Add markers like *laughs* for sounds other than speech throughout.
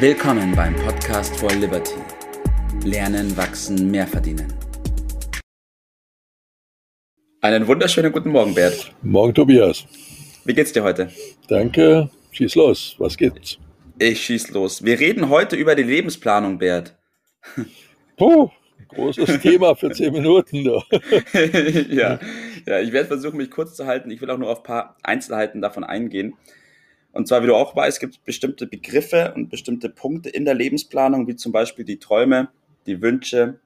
Willkommen beim Podcast for Liberty. Lernen, wachsen, mehr verdienen. Einen wunderschönen guten Morgen, Bert. Morgen, Tobias. Wie geht's dir heute? Danke. Schieß los. Was gibt's? Ich schieß los. Wir reden heute über die Lebensplanung, Bert. Puh, großes Thema für zehn Minuten. *laughs* ja. ja, ich werde versuchen, mich kurz zu halten. Ich will auch nur auf ein paar Einzelheiten davon eingehen. Und zwar, wie du auch weißt, gibt es bestimmte Begriffe und bestimmte Punkte in der Lebensplanung, wie zum Beispiel die Träume, die Wünsche,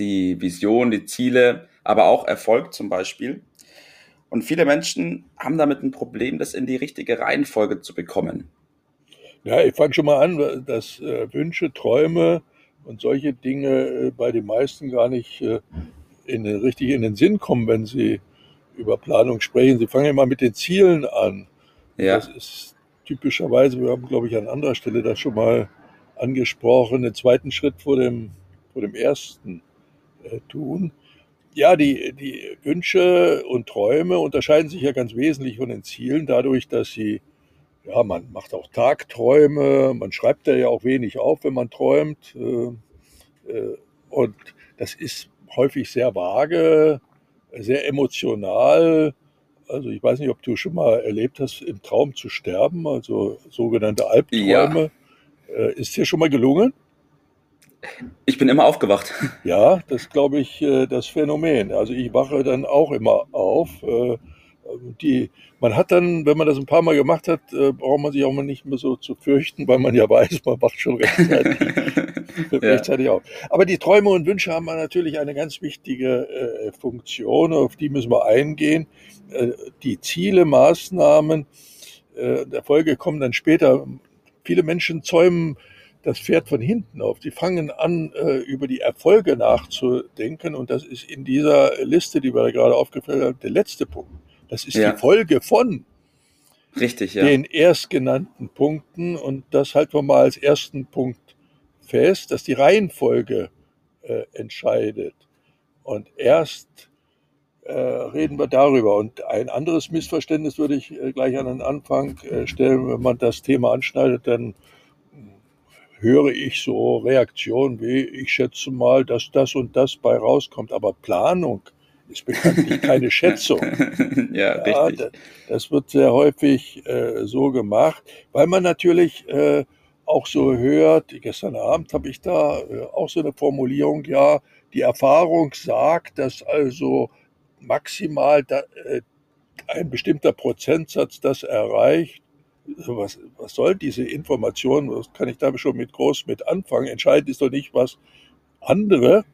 die Vision, die Ziele, aber auch Erfolg zum Beispiel. Und viele Menschen haben damit ein Problem, das in die richtige Reihenfolge zu bekommen. Ja, ich fange schon mal an, dass äh, Wünsche, Träume und solche Dinge äh, bei den meisten gar nicht äh, in richtig in den Sinn kommen, wenn sie über Planung sprechen. Sie fangen immer mit den Zielen an. Ja. Das ist typischerweise, wir haben, glaube ich, an anderer Stelle das schon mal angesprochen, den zweiten Schritt vor dem, vor dem ersten äh, tun. Ja, die, die Wünsche und Träume unterscheiden sich ja ganz wesentlich von den Zielen, dadurch, dass sie, ja, man macht auch Tagträume, man schreibt da ja auch wenig auf, wenn man träumt. Äh, äh, und das ist häufig sehr vage, sehr emotional also ich weiß nicht, ob du schon mal erlebt hast, im Traum zu sterben, also sogenannte Albträume. Ja. Äh, ist dir schon mal gelungen? Ich bin immer aufgewacht. Ja, das glaube ich äh, das Phänomen. Also ich wache dann auch immer auf. Äh, die, man hat dann, wenn man das ein paar Mal gemacht hat, braucht man sich auch mal nicht mehr so zu fürchten, weil man ja weiß, man wacht schon rechtzeitig. *laughs* rechtzeitig auf. Aber die Träume und Wünsche haben natürlich eine ganz wichtige äh, Funktion, auf die müssen wir eingehen. Äh, die Ziele, Maßnahmen, äh, Erfolge kommen dann später. Viele Menschen zäumen das Pferd von hinten auf. Die fangen an, äh, über die Erfolge nachzudenken. Und das ist in dieser Liste, die wir da gerade aufgeführt haben, der letzte Punkt. Das ist ja. die Folge von Richtig, ja. den erstgenannten Punkten. Und das halten wir mal als ersten Punkt fest, dass die Reihenfolge äh, entscheidet. Und erst äh, reden wir darüber. Und ein anderes Missverständnis würde ich äh, gleich an den Anfang äh, stellen. Wenn man das Thema anschneidet, dann höre ich so Reaktionen wie, ich schätze mal, dass das und das bei rauskommt. Aber Planung ist bekanntlich keine *laughs* Schätzung. ja, ja, richtig. Das wird sehr häufig äh, so gemacht, weil man natürlich äh, auch so hört, gestern Abend habe ich da äh, auch so eine Formulierung, ja, die Erfahrung sagt, dass also maximal da, äh, ein bestimmter Prozentsatz das erreicht. Also was, was soll diese Information, was kann ich da schon mit groß mit anfangen? Entscheidend ist doch nicht, was andere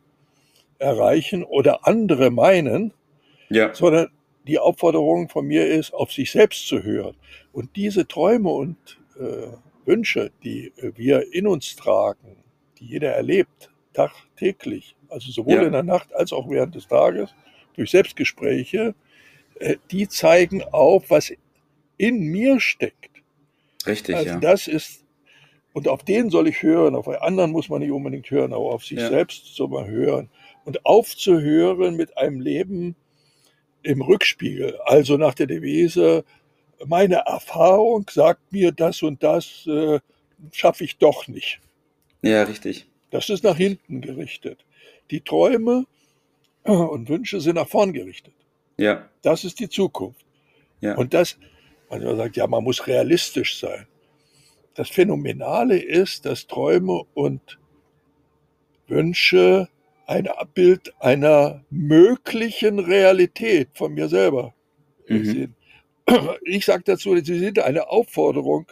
erreichen oder andere meinen, ja. sondern die Aufforderung von mir ist, auf sich selbst zu hören. Und diese Träume und äh, Wünsche, die äh, wir in uns tragen, die jeder erlebt, tagtäglich, also sowohl ja. in der Nacht als auch während des Tages, durch Selbstgespräche, äh, die zeigen auf, was in mir steckt. Richtig, also ja. Das ist, und auf den soll ich hören, auf einen anderen muss man nicht unbedingt hören, aber auf sich ja. selbst soll man hören. Und aufzuhören mit einem Leben im Rückspiegel, also nach der Devise, meine Erfahrung sagt mir das und das äh, schaffe ich doch nicht. Ja, richtig. Das ist nach hinten gerichtet. Die Träume und Wünsche sind nach vorn gerichtet. Ja. Das ist die Zukunft. Ja. Und das, man sagt, ja, man muss realistisch sein. Das Phänomenale ist, dass Träume und Wünsche ein Abbild einer möglichen Realität von mir selber mhm. Ich sage dazu, sie sind eine Aufforderung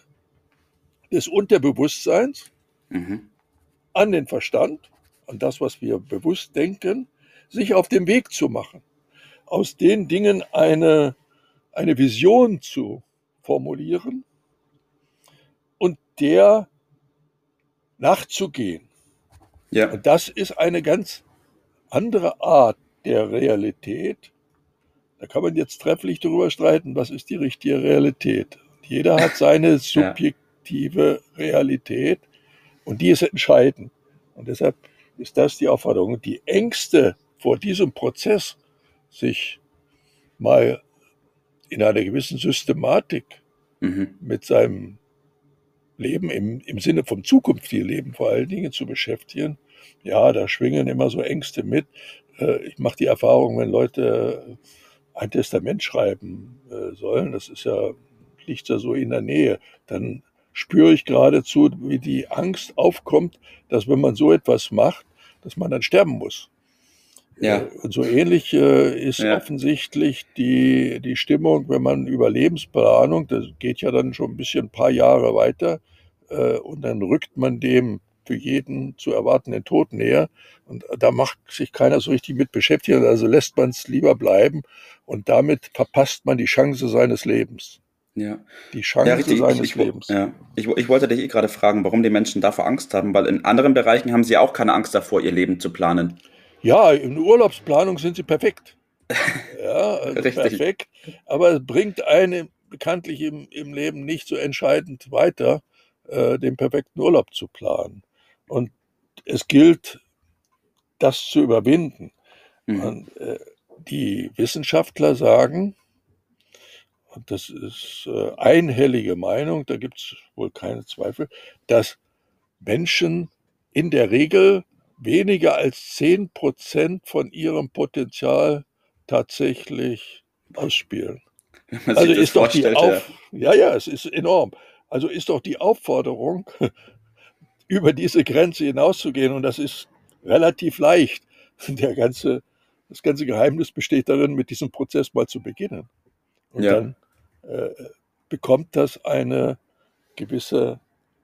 des Unterbewusstseins mhm. an den Verstand, an das, was wir bewusst denken, sich auf den Weg zu machen, aus den Dingen eine, eine Vision zu formulieren und der nachzugehen. Ja. Und das ist eine ganz andere Art der Realität. Da kann man jetzt trefflich darüber streiten, was ist die richtige Realität. Jeder hat seine subjektive Realität und die ist entscheidend. Und deshalb ist das die Aufforderung. Die Ängste vor diesem Prozess sich mal in einer gewissen Systematik mhm. mit seinem Leben, im, im Sinne vom zukünftigen Leben vor allen Dingen zu beschäftigen. Ja, da schwingen immer so Ängste mit. Äh, ich mache die Erfahrung, wenn Leute ein Testament schreiben äh, sollen, das ist ja, liegt ja so in der Nähe, dann spüre ich geradezu, wie die Angst aufkommt, dass wenn man so etwas macht, dass man dann sterben muss. Ja. Äh, und so ähnlich äh, ist ja. offensichtlich die, die Stimmung, wenn man über Lebensplanung, das geht ja dann schon ein bisschen ein paar Jahre weiter, äh, und dann rückt man dem für jeden zu erwartenden Tod näher. Und da macht sich keiner so richtig mit beschäftigen, also lässt man es lieber bleiben und damit verpasst man die Chance seines Lebens. Ja. Die Chance ja, richtig, seines ich, Lebens. Ja. Ich, ich wollte dich eh gerade fragen, warum die Menschen davor Angst haben, weil in anderen Bereichen haben sie auch keine Angst davor, ihr Leben zu planen. Ja, in Urlaubsplanung sind sie perfekt. *laughs* Ja, also perfekt. Aber es bringt einen bekanntlich im, im Leben nicht so entscheidend weiter, äh, den perfekten Urlaub zu planen. Und es gilt, das zu überwinden. Mhm. Und, äh, die Wissenschaftler sagen, und das ist äh, einhellige Meinung, da gibt es wohl keine Zweifel, dass Menschen in der Regel weniger als 10 Prozent von ihrem Potenzial tatsächlich ausspielen. Also ist doch die Auf ja. ja, ja, es ist enorm. Also ist doch die Aufforderung, *laughs* über diese Grenze hinauszugehen, und das ist relativ leicht. *laughs* Der ganze, das ganze Geheimnis besteht darin, mit diesem Prozess mal zu beginnen. Und ja. dann äh, bekommt das eine gewisse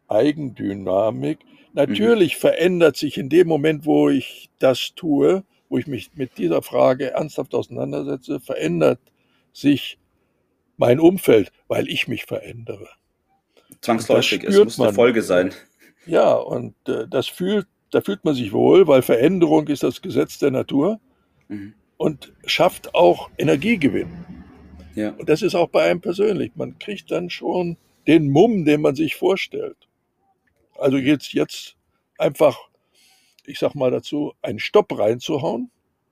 Eigendynamik. Natürlich mhm. verändert sich in dem Moment, wo ich das tue, wo ich mich mit dieser Frage ernsthaft auseinandersetze, verändert sich mein Umfeld, weil ich mich verändere. Zwangsläufig, es muss eine Folge sein. Ja, und äh, das fühlt, da fühlt man sich wohl, weil Veränderung ist das Gesetz der Natur mhm. und schafft auch Energiegewinn. Ja. Und das ist auch bei einem persönlich. Man kriegt dann schon den Mumm, den man sich vorstellt. Also jetzt, jetzt einfach, ich sag mal dazu, einen Stopp reinzuhauen,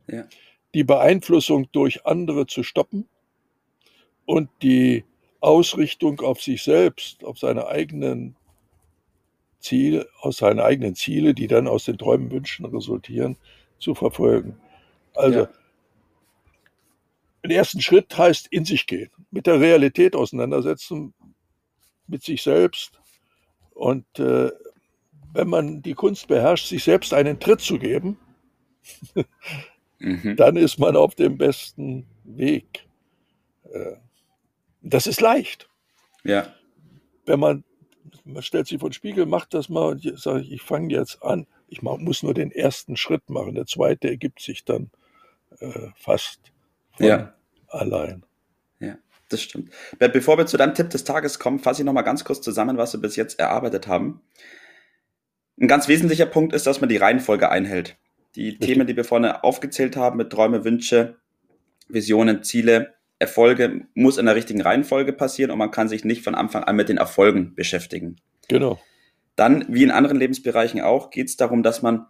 ja. die Beeinflussung durch andere zu stoppen und die Ausrichtung auf sich selbst, auf seine eigenen Ziele, aus seinen eigenen Ziele, die dann aus den Träumen, Wünschen resultieren, zu verfolgen. Also ja. den ersten Schritt heißt in sich gehen, mit der Realität auseinandersetzen, mit sich selbst, und äh, wenn man die Kunst beherrscht, sich selbst einen Tritt zu geben, mhm. dann ist man auf dem besten Weg. Äh, das ist leicht. Ja. Wenn man, man stellt sich vor den Spiegel, macht das mal und sage ich, ich fange jetzt an. Ich muss nur den ersten Schritt machen. Der zweite ergibt sich dann äh, fast ja. allein. Ja das stimmt. Bevor wir zu deinem Tipp des Tages kommen, fasse ich nochmal ganz kurz zusammen, was wir bis jetzt erarbeitet haben. Ein ganz wesentlicher Punkt ist, dass man die Reihenfolge einhält. Die Richtig. Themen, die wir vorne aufgezählt haben, mit Träume, Wünsche, Visionen, Ziele, Erfolge, muss in der richtigen Reihenfolge passieren und man kann sich nicht von Anfang an mit den Erfolgen beschäftigen. Genau. Dann, wie in anderen Lebensbereichen auch, geht es darum, dass man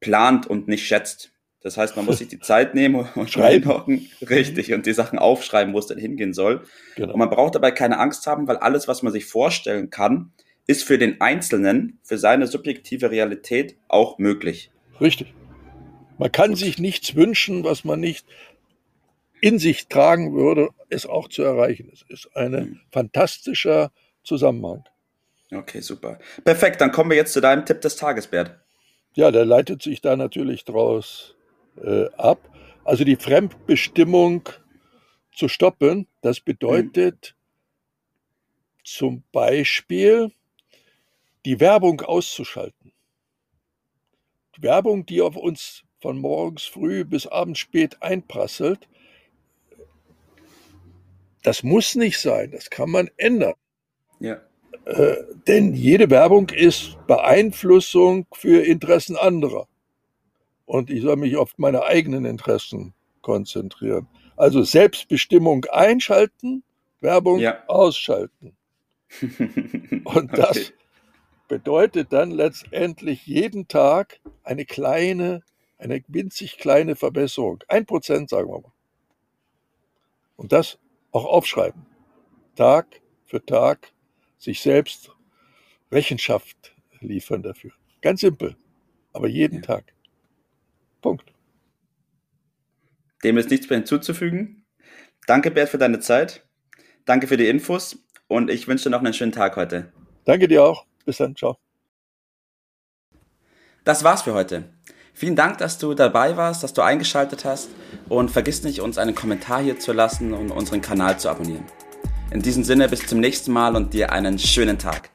plant und nicht schätzt. Das heißt, man muss sich die Zeit *laughs* nehmen und reinhocken, richtig, und die Sachen aufschreiben, wo es denn hingehen soll. Genau. Und man braucht dabei keine Angst haben, weil alles, was man sich vorstellen kann, ist für den Einzelnen, für seine subjektive Realität auch möglich. Richtig. Man kann sich nichts wünschen, was man nicht in sich tragen würde, es auch zu erreichen. Es ist ein hm. fantastischer Zusammenhang. Okay, super. Perfekt, dann kommen wir jetzt zu deinem Tipp des Tages, Bert. Ja, der leitet sich da natürlich draus äh, ab. Also die Fremdbestimmung zu stoppen, das bedeutet mhm. zum Beispiel die Werbung auszuschalten. Die Werbung, die auf uns von morgens früh bis abends spät einprasselt, das muss nicht sein, das kann man ändern. Ja. Äh, denn jede Werbung ist Beeinflussung für Interessen anderer und ich soll mich auf meine eigenen Interessen konzentrieren. Also Selbstbestimmung einschalten, Werbung ja. ausschalten. *laughs* Und das okay. bedeutet dann letztendlich jeden Tag eine kleine, eine winzig kleine Verbesserung. Ein Prozent, sagen wir mal. Und das auch aufschreiben. Tag für Tag sich selbst Rechenschaft liefern dafür. Ganz simpel, aber jeden ja. Tag. Punkt. Dem ist nichts mehr hinzuzufügen. Danke, Bert, für deine Zeit. Danke für die Infos und ich wünsche dir noch einen schönen Tag heute. Danke dir auch. Bis dann. Ciao. Das war's für heute. Vielen Dank, dass du dabei warst, dass du eingeschaltet hast und vergiss nicht, uns einen Kommentar hier zu lassen und unseren Kanal zu abonnieren. In diesem Sinne bis zum nächsten Mal und dir einen schönen Tag.